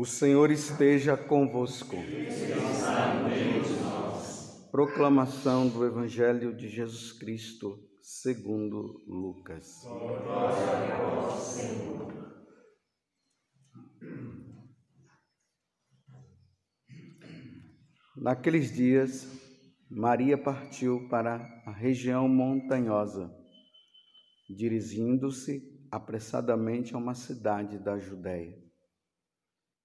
O Senhor esteja convosco. Proclamação do Evangelho de Jesus Cristo, segundo Lucas. Naqueles dias, Maria partiu para a região montanhosa, dirigindo-se apressadamente a uma cidade da Judéia.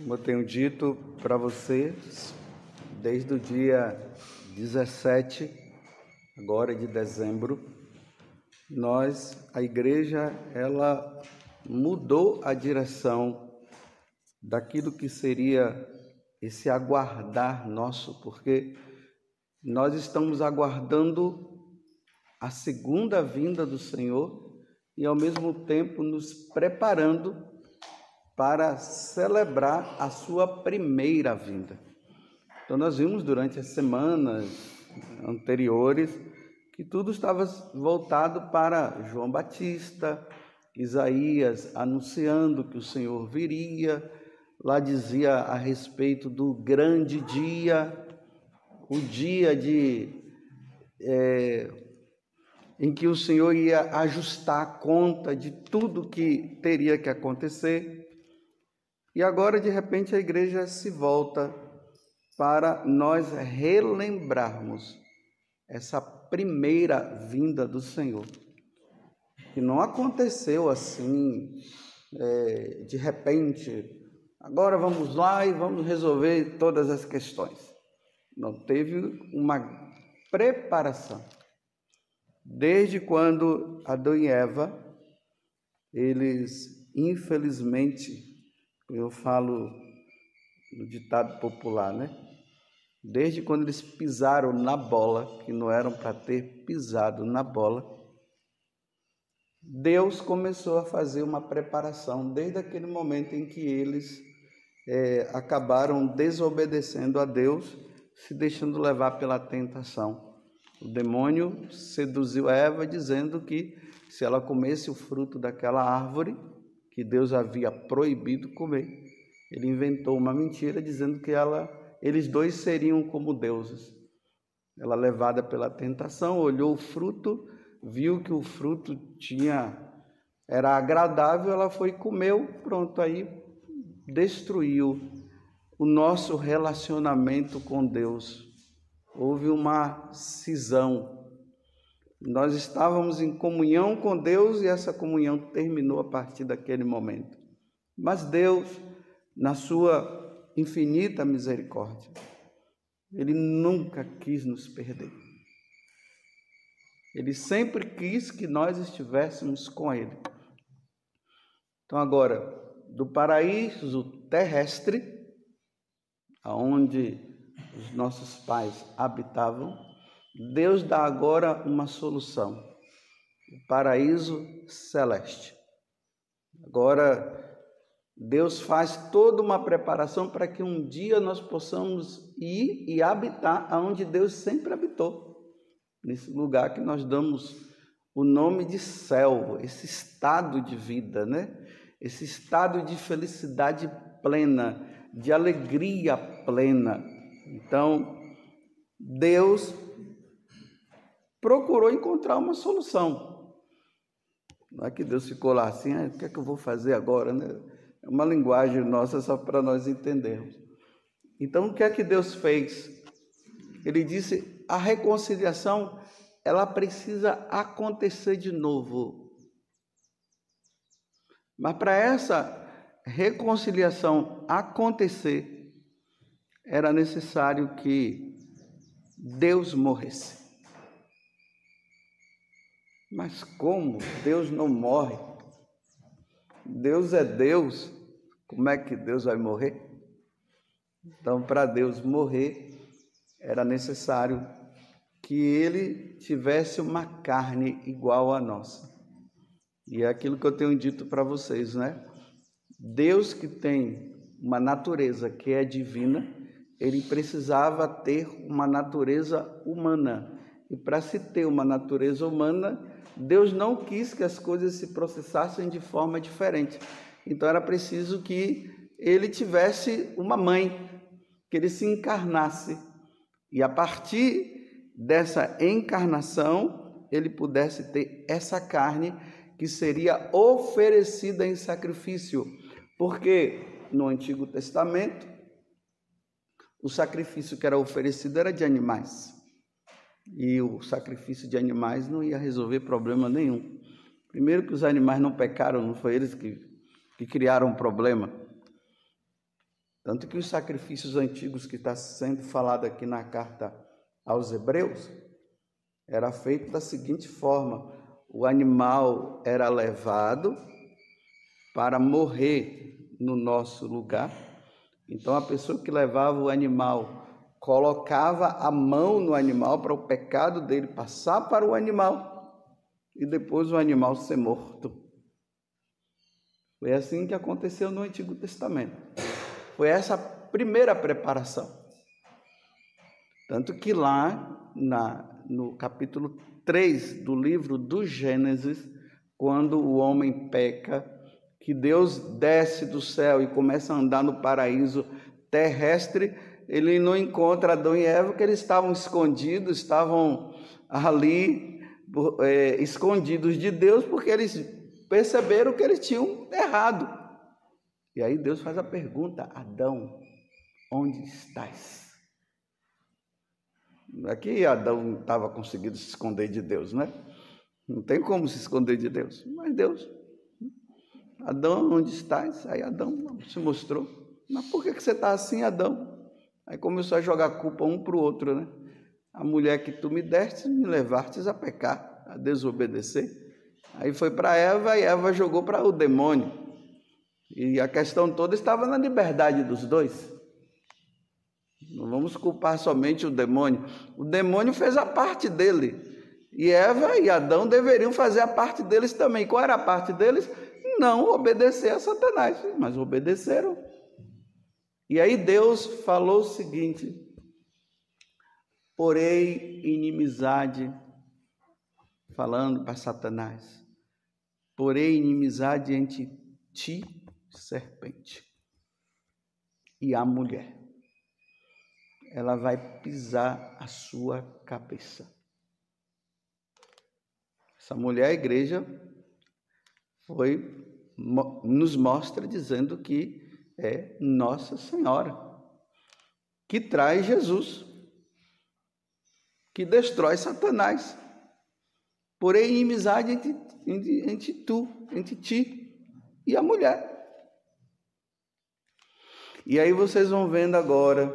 Como eu tenho dito para vocês, desde o dia 17, agora de dezembro, nós, a igreja, ela mudou a direção daquilo que seria esse aguardar nosso, porque nós estamos aguardando a segunda vinda do Senhor e ao mesmo tempo nos preparando para celebrar a sua primeira vinda. Então nós vimos durante as semanas anteriores que tudo estava voltado para João Batista, Isaías anunciando que o Senhor viria, Lá dizia a respeito do grande dia, o dia de é, em que o Senhor ia ajustar a conta de tudo que teria que acontecer. E agora, de repente, a igreja se volta para nós relembrarmos essa primeira vinda do Senhor, que não aconteceu assim, é, de repente, Agora vamos lá e vamos resolver todas as questões. Não teve uma preparação. Desde quando Adão e Eva, eles, infelizmente, eu falo no ditado popular, né? Desde quando eles pisaram na bola, que não eram para ter pisado na bola, Deus começou a fazer uma preparação desde aquele momento em que eles é, acabaram desobedecendo a Deus, se deixando levar pela tentação. O demônio seduziu Eva dizendo que se ela comesse o fruto daquela árvore que Deus havia proibido comer, ele inventou uma mentira dizendo que ela, eles dois seriam como deuses. Ela levada pela tentação, olhou o fruto, viu que o fruto tinha era agradável, ela foi comeu, pronto aí destruiu o nosso relacionamento com Deus. Houve uma cisão. Nós estávamos em comunhão com Deus e essa comunhão terminou a partir daquele momento. Mas Deus, na sua infinita misericórdia, Ele nunca quis nos perder. Ele sempre quis que nós estivéssemos com Ele. Então, agora, do paraíso terrestre, aonde os nossos pais habitavam, Deus dá agora uma solução: o paraíso celeste. Agora, Deus faz toda uma preparação para que um dia nós possamos ir e habitar aonde Deus sempre habitou, nesse lugar que nós damos o nome de céu, esse estado de vida, né? esse estado de felicidade plena, de alegria plena. Então, Deus procurou encontrar uma solução. Não é que Deus ficou lá assim, ah, o que é que eu vou fazer agora? Né? É uma linguagem nossa só para nós entendermos. Então, o que é que Deus fez? Ele disse: a reconciliação ela precisa acontecer de novo. Mas para essa reconciliação acontecer, era necessário que Deus morresse. Mas como? Deus não morre. Deus é Deus. Como é que Deus vai morrer? Então, para Deus morrer, era necessário que ele tivesse uma carne igual à nossa. E é aquilo que eu tenho dito para vocês, né? Deus que tem uma natureza que é divina, ele precisava ter uma natureza humana. E para se ter uma natureza humana, Deus não quis que as coisas se processassem de forma diferente. Então era preciso que ele tivesse uma mãe, que ele se encarnasse. E a partir dessa encarnação, ele pudesse ter essa carne que seria oferecida em sacrifício. Porque no Antigo Testamento, o sacrifício que era oferecido era de animais. E o sacrifício de animais não ia resolver problema nenhum. Primeiro que os animais não pecaram, não foi eles que, que criaram o problema. Tanto que os sacrifícios antigos que está sendo falado aqui na carta aos Hebreus era feito da seguinte forma: o animal era levado para morrer no nosso lugar. Então a pessoa que levava o animal colocava a mão no animal para o pecado dele passar para o animal e depois o animal ser morto. Foi assim que aconteceu no Antigo Testamento. Foi essa primeira preparação. Tanto que lá na, no capítulo 3 do livro do Gênesis, quando o homem peca, que Deus desce do céu e começa a andar no paraíso terrestre, ele não encontra Adão e Eva, que eles estavam escondidos, estavam ali é, escondidos de Deus, porque eles perceberam que eles tinham errado. E aí Deus faz a pergunta: Adão, onde estás? Aqui Adão estava conseguindo se esconder de Deus, né? Não tem como se esconder de Deus. Mas Deus, Adão, onde estás? Aí Adão se mostrou. Mas por que você está assim, Adão? Aí começou a jogar culpa um para o outro, né? A mulher que tu me deste, me levastes a pecar, a desobedecer. Aí foi para Eva e Eva jogou para o demônio. E a questão toda estava na liberdade dos dois. Não vamos culpar somente o demônio. O demônio fez a parte dele. E Eva e Adão deveriam fazer a parte deles também. Qual era a parte deles? Não obedecer a Satanás. Mas obedeceram. E aí Deus falou o seguinte: porém inimizade, falando para Satanás, porém inimizade entre ti, serpente, e a mulher. Ela vai pisar a sua cabeça. Essa mulher, a igreja, foi nos mostra dizendo que é Nossa Senhora, que traz Jesus, que destrói Satanás. Porém, inimizade entre, entre, entre tu, entre ti e a mulher. E aí vocês vão vendo agora,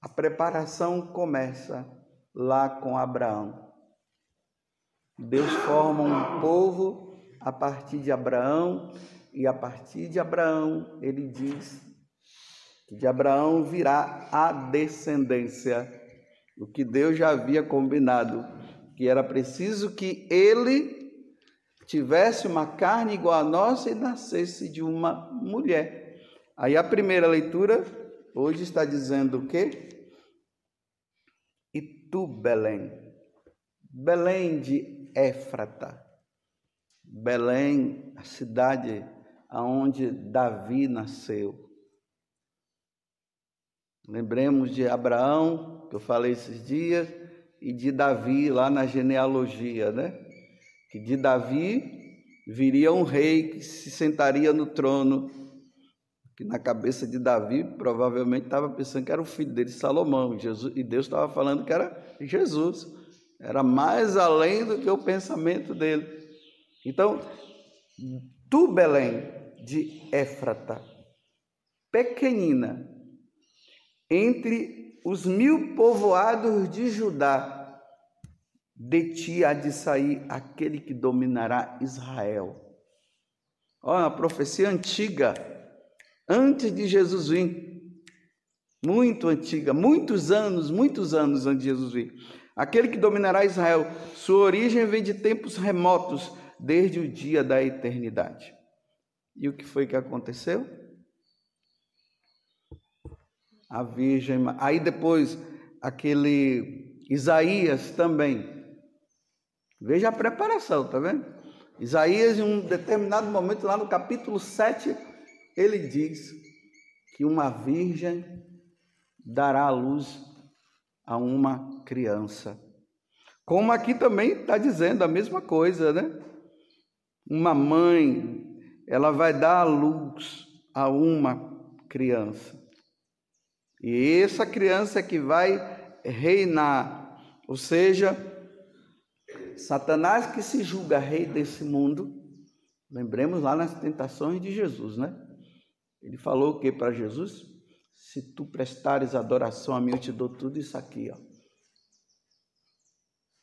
a preparação começa lá com Abraão. Deus forma um povo a partir de Abraão e a partir de Abraão, ele diz que de Abraão virá a descendência, o que Deus já havia combinado, que era preciso que ele tivesse uma carne igual a nossa e nascesse de uma mulher. Aí a primeira leitura hoje está dizendo o quê? E tu, Belém, Belém de Éfrata, Belém, a cidade aonde Davi nasceu. Lembremos de Abraão, que eu falei esses dias, e de Davi lá na genealogia, né? Que de Davi viria um rei que se sentaria no trono, que na cabeça de Davi provavelmente estava pensando que era o filho dele, Salomão, Jesus, e Deus estava falando que era Jesus, era mais além do que o pensamento dele. Então, tu, Belém, de Éfrata, pequenina, entre os mil povoados de Judá, de ti há de sair aquele que dominará Israel. Olha, uma profecia antiga, antes de Jesus vir. Muito antiga, muitos anos, muitos anos antes de Jesus vir. Aquele que dominará Israel, sua origem vem de tempos remotos, desde o dia da eternidade. E o que foi que aconteceu? A Virgem. Aí depois, aquele Isaías também Veja a preparação, tá vendo? Isaías, em um determinado momento, lá no capítulo 7, ele diz que uma virgem dará a luz a uma criança. Como aqui também está dizendo a mesma coisa, né? Uma mãe, ela vai dar a luz a uma criança. E essa criança que vai reinar, ou seja, Satanás que se julga rei desse mundo, lembremos lá nas tentações de Jesus, né? Ele falou o que para Jesus? Se tu prestares adoração a mim, eu te dou tudo isso aqui, ó.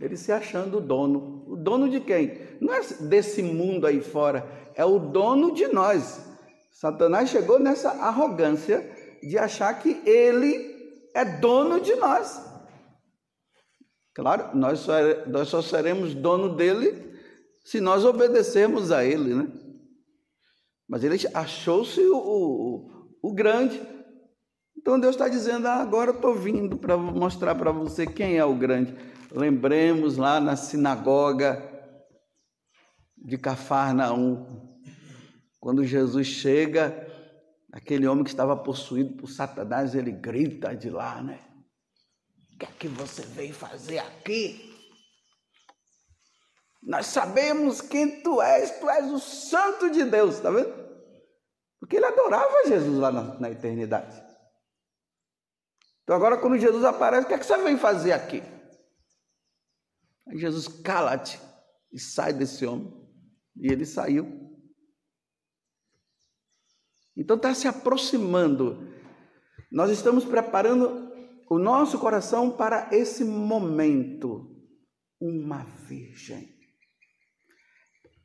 Ele se achando o dono. O dono de quem? Não é desse mundo aí fora, é o dono de nós. Satanás chegou nessa arrogância de achar que ele é dono de nós. Claro, nós só, nós só seremos dono dele se nós obedecermos a ele, né? Mas ele achou-se o, o, o, grande. Então Deus está dizendo: ah, agora estou vindo para mostrar para você quem é o grande. Lembremos lá na sinagoga de Cafarnaum, quando Jesus chega, aquele homem que estava possuído por Satanás, ele grita de lá, né? O que é que você veio fazer aqui? Nós sabemos quem tu és, tu és o Santo de Deus, tá vendo? Porque ele adorava Jesus lá na, na eternidade. Então agora quando Jesus aparece, o que é que você veio fazer aqui? Aí Jesus cala-te e sai desse homem. E ele saiu. Então está se aproximando. Nós estamos preparando o nosso coração para esse momento. Uma virgem.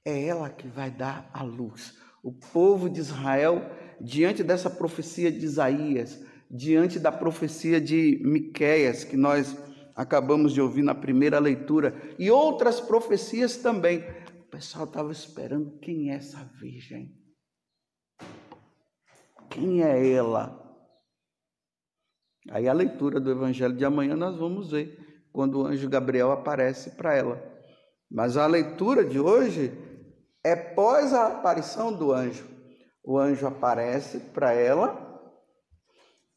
É ela que vai dar a luz. O povo de Israel, diante dessa profecia de Isaías, diante da profecia de Miqueias, que nós acabamos de ouvir na primeira leitura, e outras profecias também. O pessoal estava esperando quem é essa virgem? Quem é ela? Aí a leitura do evangelho de amanhã nós vamos ver quando o anjo Gabriel aparece para ela. Mas a leitura de hoje é pós a aparição do anjo. O anjo aparece para ela,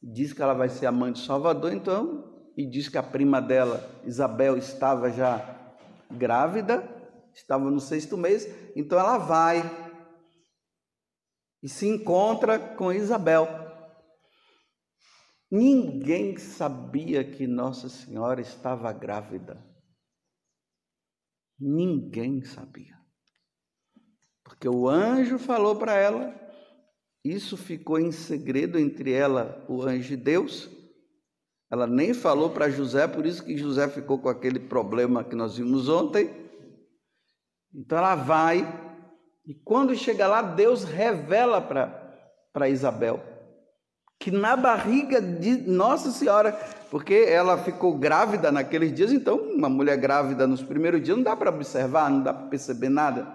diz que ela vai ser a mãe do Salvador, então, e diz que a prima dela, Isabel, estava já grávida, estava no sexto mês, então ela vai e se encontra com Isabel. Ninguém sabia que Nossa Senhora estava grávida. Ninguém sabia. Porque o anjo falou para ela, isso ficou em segredo entre ela, o anjo e Deus. Ela nem falou para José, por isso que José ficou com aquele problema que nós vimos ontem. Então ela vai, e quando chega lá, Deus revela para Isabel que na barriga de Nossa Senhora, porque ela ficou grávida naqueles dias, então uma mulher grávida nos primeiros dias não dá para observar, não dá para perceber nada.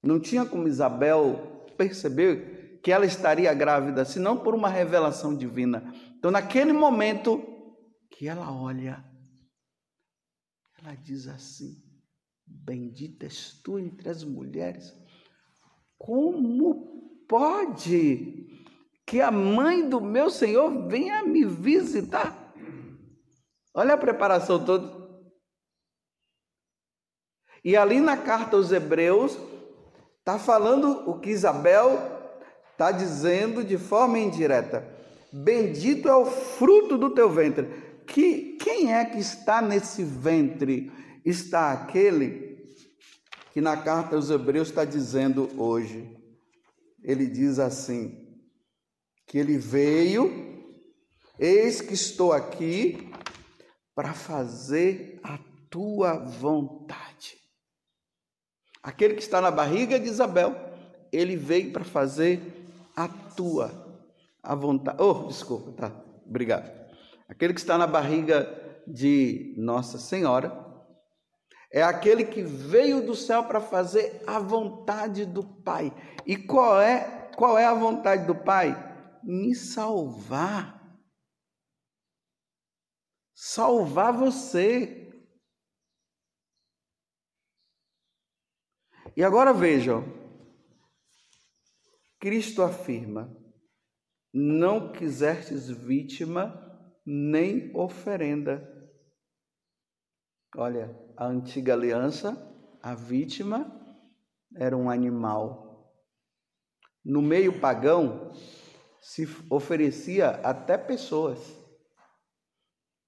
Não tinha como Isabel perceber que ela estaria grávida, senão por uma revelação divina. Então, naquele momento que ela olha, ela diz assim: Bendita és tu entre as mulheres. Como pode que a mãe do meu Senhor venha me visitar. Olha a preparação toda. E ali na carta aos Hebreus, Está falando o que Isabel está dizendo de forma indireta. Bendito é o fruto do teu ventre. Que quem é que está nesse ventre? Está aquele que na carta aos Hebreus está dizendo hoje. Ele diz assim: que ele veio, eis que estou aqui para fazer a tua vontade. Aquele que está na barriga de Isabel, ele veio para fazer tua a vontade. Oh, desculpa, tá. Obrigado. Aquele que está na barriga de Nossa Senhora é aquele que veio do céu para fazer a vontade do Pai. E qual é qual é a vontade do Pai? Me salvar. Salvar você. E agora vejam, Cristo afirma: Não quisestes vítima nem oferenda. Olha, a antiga aliança, a vítima era um animal. No meio pagão, se oferecia até pessoas.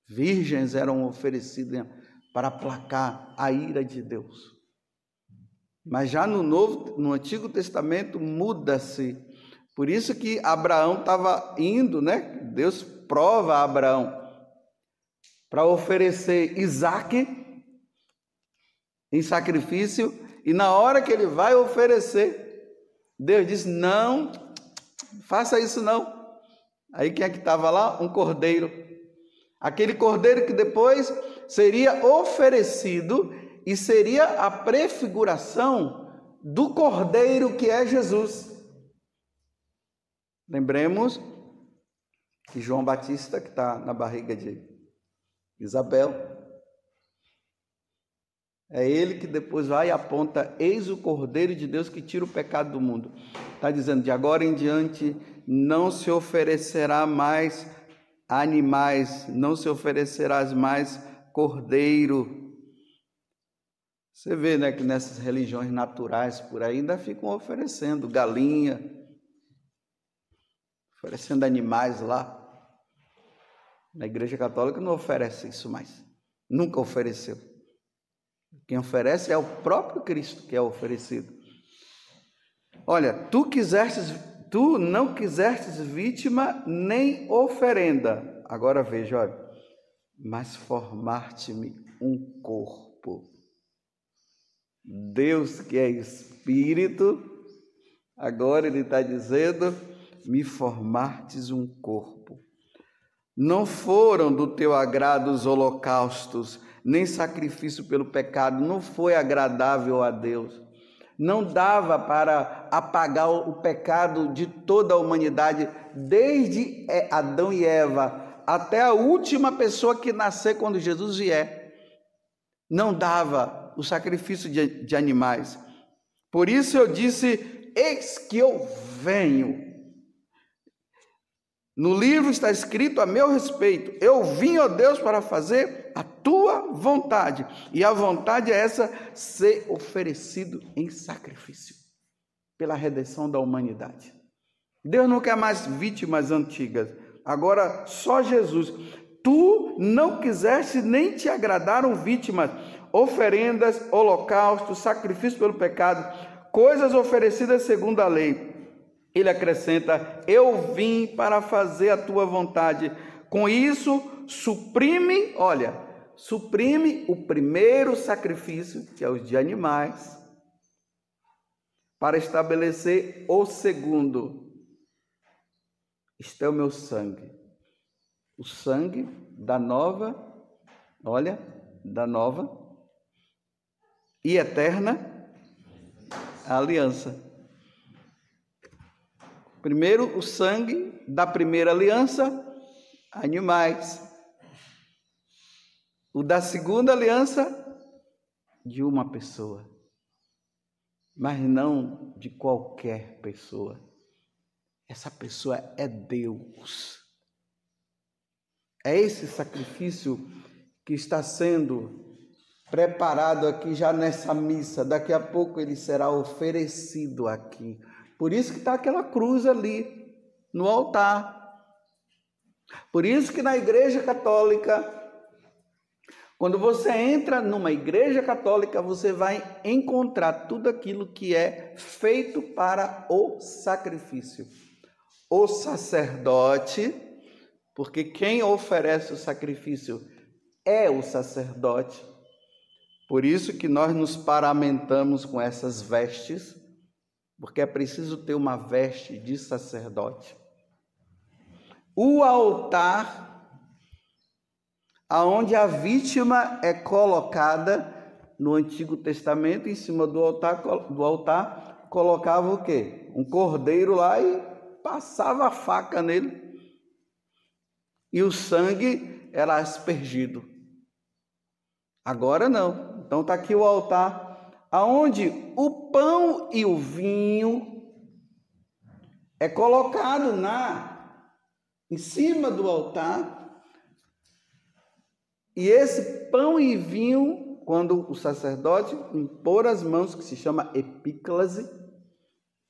Virgens eram oferecidas para aplacar a ira de Deus. Mas já no Novo, no Antigo Testamento muda-se. Por isso que Abraão estava indo, né? Deus prova Abraão para oferecer Isaac em sacrifício, e na hora que ele vai oferecer, Deus diz: Não, faça isso não. Aí quem é que estava lá? Um cordeiro. Aquele cordeiro que depois seria oferecido e seria a prefiguração do Cordeiro que é Jesus. Lembremos que João Batista, que está na barriga de Isabel, é ele que depois vai e aponta: Eis o Cordeiro de Deus que tira o pecado do mundo. Está dizendo: de agora em diante não se oferecerá mais animais, não se oferecerás mais cordeiro você vê né, que nessas religiões naturais por aí ainda ficam oferecendo galinha, oferecendo animais lá. Na Igreja Católica não oferece isso mais. Nunca ofereceu. Quem oferece é o próprio Cristo que é oferecido. Olha, tu quisestes, tu não quisestes vítima nem oferenda. Agora veja, olha, mas formar-te-me um corpo Deus que é Espírito, agora Ele está dizendo: me formastes um corpo. Não foram do teu agrado os holocaustos, nem sacrifício pelo pecado, não foi agradável a Deus. Não dava para apagar o pecado de toda a humanidade, desde Adão e Eva até a última pessoa que nascer quando Jesus vier. Não dava o sacrifício de, de animais. Por isso eu disse: Eis que eu venho. No livro está escrito a meu respeito: Eu vim, ó Deus, para fazer a tua vontade. E a vontade é essa: ser oferecido em sacrifício pela redenção da humanidade. Deus não quer mais vítimas antigas, agora só Jesus. Tu não quiseste nem te agradaram vítimas, oferendas, holocaustos, sacrifício pelo pecado, coisas oferecidas segundo a lei. Ele acrescenta: Eu vim para fazer a tua vontade. Com isso, suprime, olha, suprime o primeiro sacrifício, que é os de animais, para estabelecer o segundo. Este é o meu sangue. O sangue da nova, olha, da nova e eterna aliança. Primeiro, o sangue da primeira aliança, animais. O da segunda aliança, de uma pessoa. Mas não de qualquer pessoa. Essa pessoa é Deus. É esse sacrifício que está sendo preparado aqui já nessa missa. Daqui a pouco ele será oferecido aqui. Por isso que está aquela cruz ali no altar. Por isso que na Igreja Católica quando você entra numa igreja católica, você vai encontrar tudo aquilo que é feito para o sacrifício. O sacerdote, porque quem oferece o sacrifício é o sacerdote. Por isso que nós nos paramentamos com essas vestes, porque é preciso ter uma veste de sacerdote. O altar aonde a vítima é colocada no Antigo Testamento, em cima do altar, do altar colocava o quê? Um cordeiro lá e passava a faca nele. E o sangue era aspergido. Agora não. Então está aqui o altar, aonde o pão e o vinho é colocado na em cima do altar e esse pão e vinho, quando o sacerdote impor as mãos, que se chama epíclase,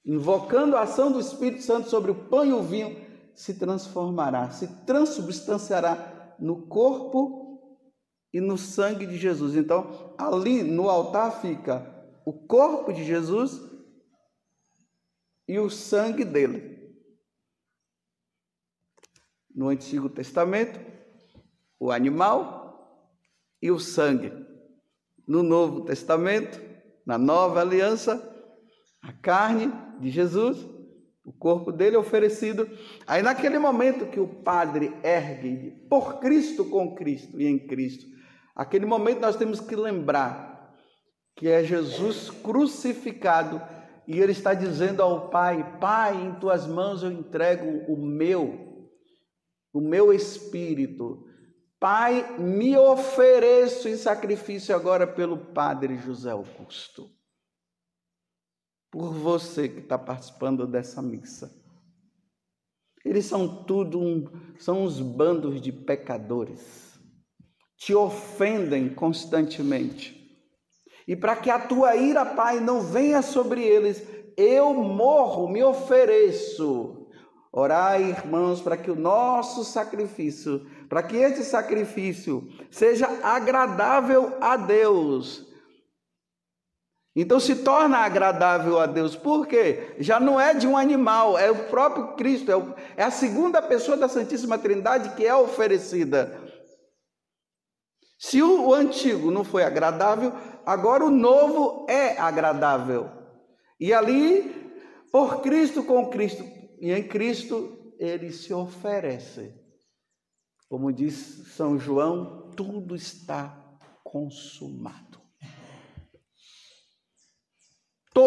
invocando a ação do Espírito Santo sobre o pão e o vinho, se transformará, se transubstanciará no corpo e no sangue de Jesus. Então, ali no altar fica o corpo de Jesus e o sangue dele. No Antigo Testamento, o animal e o sangue. No Novo Testamento, na Nova Aliança, a carne de Jesus, o corpo dele oferecido. Aí, naquele momento que o Padre ergue por Cristo, com Cristo e em Cristo, aquele momento nós temos que lembrar que é Jesus crucificado e ele está dizendo ao Pai: Pai, em tuas mãos eu entrego o meu, o meu espírito. Pai, me ofereço em sacrifício agora pelo Padre José Augusto, por você que está participando dessa missa. Eles são tudo um, são uns bandos de pecadores, te ofendem constantemente. E para que a tua ira, Pai, não venha sobre eles, eu morro, me ofereço. Orai, irmãos, para que o nosso sacrifício para que esse sacrifício seja agradável a Deus. Então se torna agradável a Deus, por quê? Já não é de um animal, é o próprio Cristo, é, o, é a segunda pessoa da Santíssima Trindade que é oferecida. Se o, o antigo não foi agradável, agora o novo é agradável. E ali, por Cristo, com Cristo e em Cristo, ele se oferece. Como diz São João, tudo está consumado.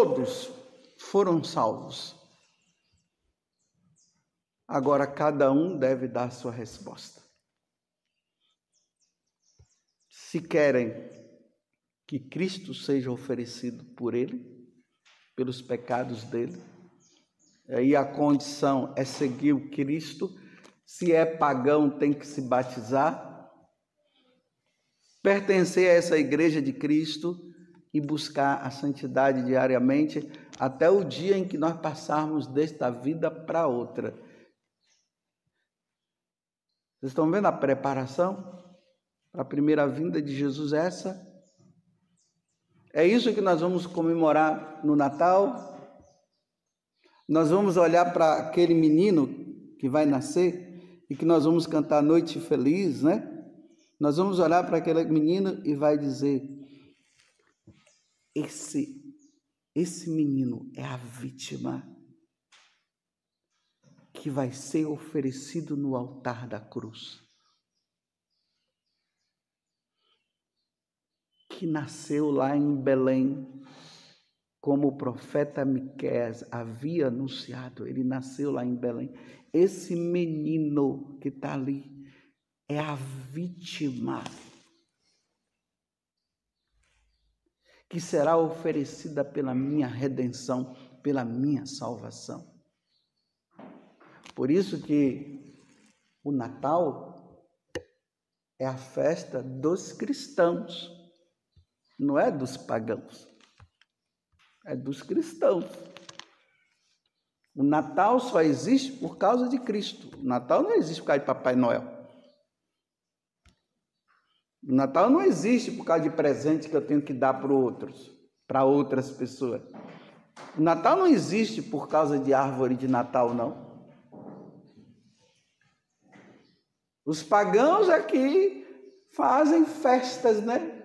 Todos foram salvos. Agora cada um deve dar sua resposta. Se querem que Cristo seja oferecido por ele, pelos pecados dele, aí a condição é seguir o Cristo se é pagão, tem que se batizar, pertencer a essa igreja de Cristo e buscar a santidade diariamente até o dia em que nós passarmos desta vida para outra. Vocês estão vendo a preparação para a primeira vinda de Jesus essa? É isso que nós vamos comemorar no Natal. Nós vamos olhar para aquele menino que vai nascer e que nós vamos cantar Noite Feliz, né? Nós vamos olhar para aquele menino e vai dizer: esse esse menino é a vítima que vai ser oferecido no altar da cruz. Que nasceu lá em Belém, como o profeta Miqueias havia anunciado, ele nasceu lá em Belém. Esse menino que está ali é a vítima que será oferecida pela minha redenção, pela minha salvação. Por isso que o Natal é a festa dos cristãos. não é dos pagãos, é dos cristãos. O Natal só existe por causa de Cristo. O Natal não existe por causa de Papai Noel. O Natal não existe por causa de presente que eu tenho que dar para outros, para outras pessoas. O Natal não existe por causa de árvore de Natal, não. Os pagãos aqui fazem festas, né?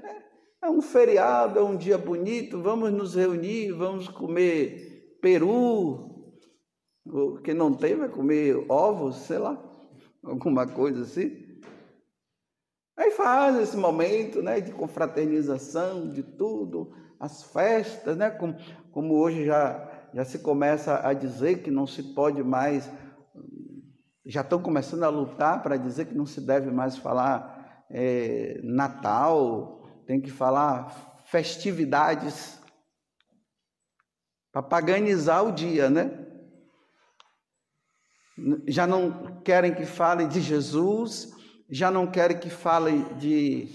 É um feriado, é um dia bonito, vamos nos reunir, vamos comer peru. Quem não tem vai comer ovos, sei lá, alguma coisa assim. Aí faz esse momento né, de confraternização, de tudo, as festas, né? Como, como hoje já, já se começa a dizer que não se pode mais já estão começando a lutar para dizer que não se deve mais falar é, Natal, tem que falar festividades para paganizar o dia, né? Já não querem que falem de Jesus, já não querem que falem de,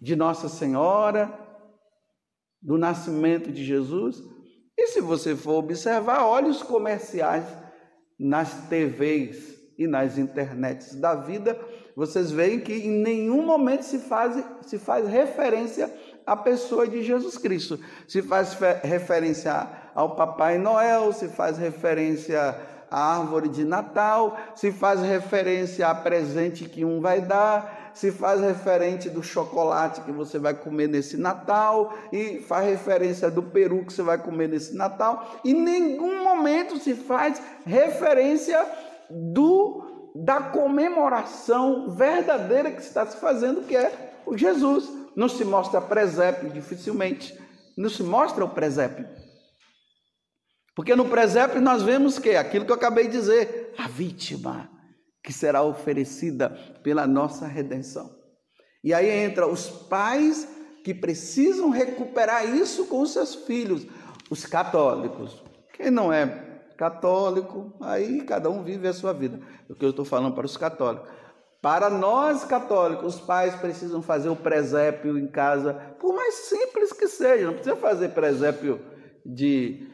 de Nossa Senhora, do nascimento de Jesus. E se você for observar, olhe os comerciais nas TVs e nas internets da vida, vocês veem que em nenhum momento se faz, se faz referência à pessoa de Jesus Cristo. Se faz referência ao Papai Noel, se faz referência à árvore de Natal, se faz referência a presente que um vai dar, se faz referente do chocolate que você vai comer nesse Natal, e faz referência do peru que você vai comer nesse Natal. Em nenhum momento se faz referência do da comemoração verdadeira que está se fazendo, que é o Jesus. Não se mostra presépio dificilmente, não se mostra o presépio. Porque no presépio nós vemos que aquilo que eu acabei de dizer, a vítima que será oferecida pela nossa redenção. E aí entra os pais que precisam recuperar isso com seus filhos, os católicos. Quem não é católico, aí cada um vive a sua vida. O que eu estou falando para os católicos. Para nós católicos, os pais precisam fazer o presépio em casa, por mais simples que seja, não precisa fazer presépio de,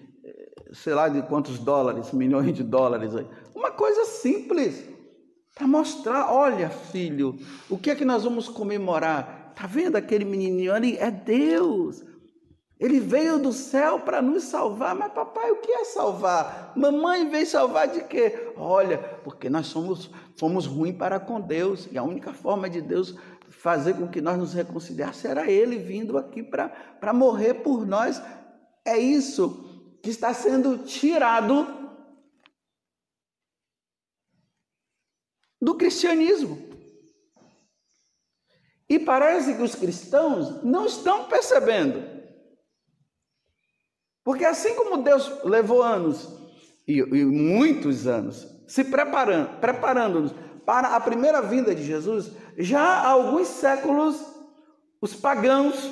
sei lá, de quantos dólares, milhões de dólares. Aí. Uma coisa simples, para mostrar, olha filho, o que é que nós vamos comemorar? Tá vendo aquele menininho ali? É Deus. Ele veio do céu para nos salvar, mas papai, o que é salvar? Mamãe veio salvar de quê? Olha, porque nós somos, fomos ruins para com Deus, e a única forma de Deus fazer com que nós nos reconciliássemos era Ele vindo aqui para morrer por nós. É isso que está sendo tirado do cristianismo. E parece que os cristãos não estão percebendo. Porque assim como Deus levou anos, e, e muitos anos, se preparando, preparando-nos para a primeira vinda de Jesus, já há alguns séculos os pagãos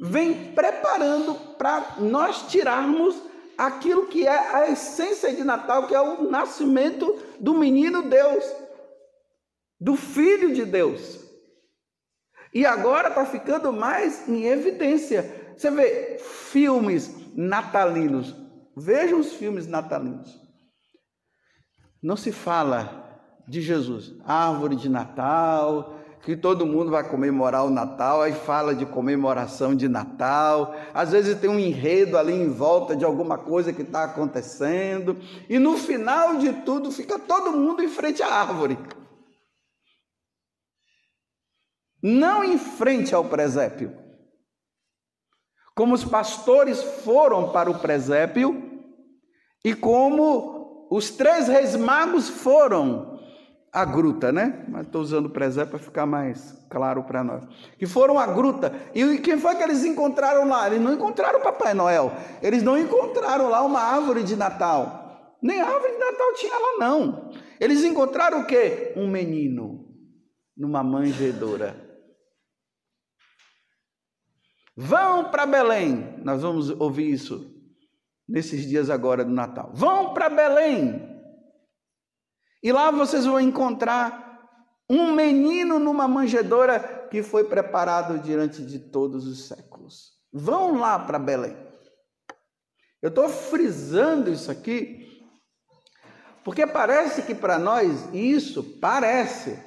vêm preparando para nós tirarmos aquilo que é a essência de Natal, que é o nascimento do menino Deus, do Filho de Deus. E agora está ficando mais em evidência. Você vê filmes natalinos. Vejam os filmes natalinos. Não se fala de Jesus, árvore de Natal, que todo mundo vai comemorar o Natal, aí fala de comemoração de Natal, às vezes tem um enredo ali em volta de alguma coisa que está acontecendo, e no final de tudo fica todo mundo em frente à árvore. Não em frente ao presépio. Como os pastores foram para o presépio e como os três reis magos foram à gruta, né? Mas estou usando o presépio para ficar mais claro para nós. Que foram à gruta. E quem foi que eles encontraram lá? Eles não encontraram Papai Noel. Eles não encontraram lá uma árvore de Natal. Nem árvore de Natal tinha lá, não. Eles encontraram o quê? Um menino numa manjedoura. Vão para Belém. Nós vamos ouvir isso nesses dias agora do Natal. Vão para Belém. E lá vocês vão encontrar Um menino numa manjedoura que foi preparado diante de todos os séculos. Vão lá para Belém. Eu estou frisando isso aqui porque parece que para nós isso parece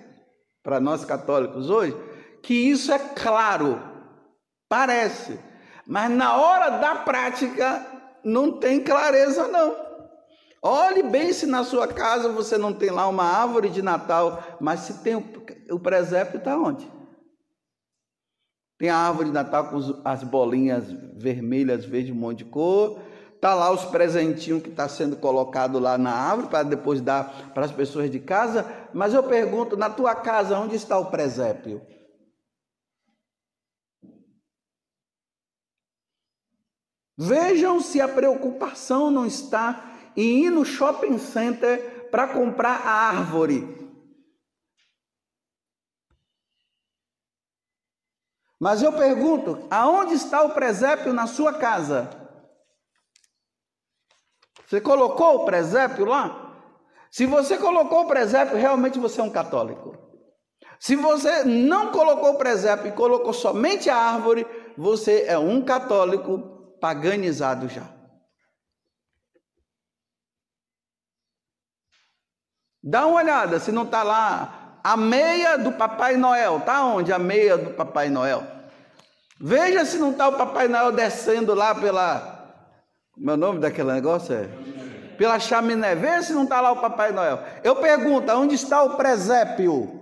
para nós católicos hoje que isso é claro. Parece. Mas na hora da prática não tem clareza não. Olhe bem se na sua casa você não tem lá uma árvore de Natal, mas se tem o, o presépio está onde? Tem a árvore de Natal com as bolinhas vermelhas, verde, um monte de cor. Tá lá os presentinhos que está sendo colocado lá na árvore para depois dar para as pessoas de casa. Mas eu pergunto, na tua casa, onde está o presépio? Vejam se a preocupação não está em ir no shopping center para comprar a árvore. Mas eu pergunto, aonde está o presépio na sua casa? Você colocou o presépio lá? Se você colocou o presépio, realmente você é um católico. Se você não colocou o presépio e colocou somente a árvore, você é um católico paganizado já. Dá uma olhada se não está lá a meia do Papai Noel. Está onde a meia do Papai Noel? Veja se não está o Papai Noel descendo lá pela. Meu nome daquele negócio é? Pela chaminé. Veja se não está lá o Papai Noel. Eu pergunto: onde está o presépio?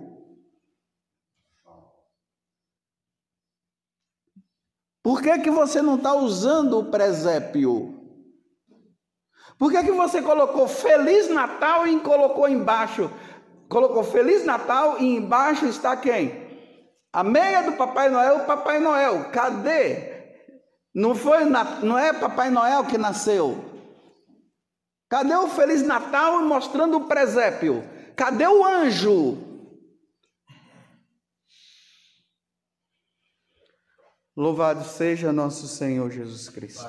Por que, que você não está usando o presépio? Por que, que você colocou Feliz Natal e colocou embaixo? Colocou Feliz Natal e embaixo está quem? A meia do Papai Noel, o Papai Noel. Cadê? Não foi não é Papai Noel que nasceu. Cadê o Feliz Natal mostrando o presépio? Cadê o anjo? Louvado seja nosso Senhor Jesus Cristo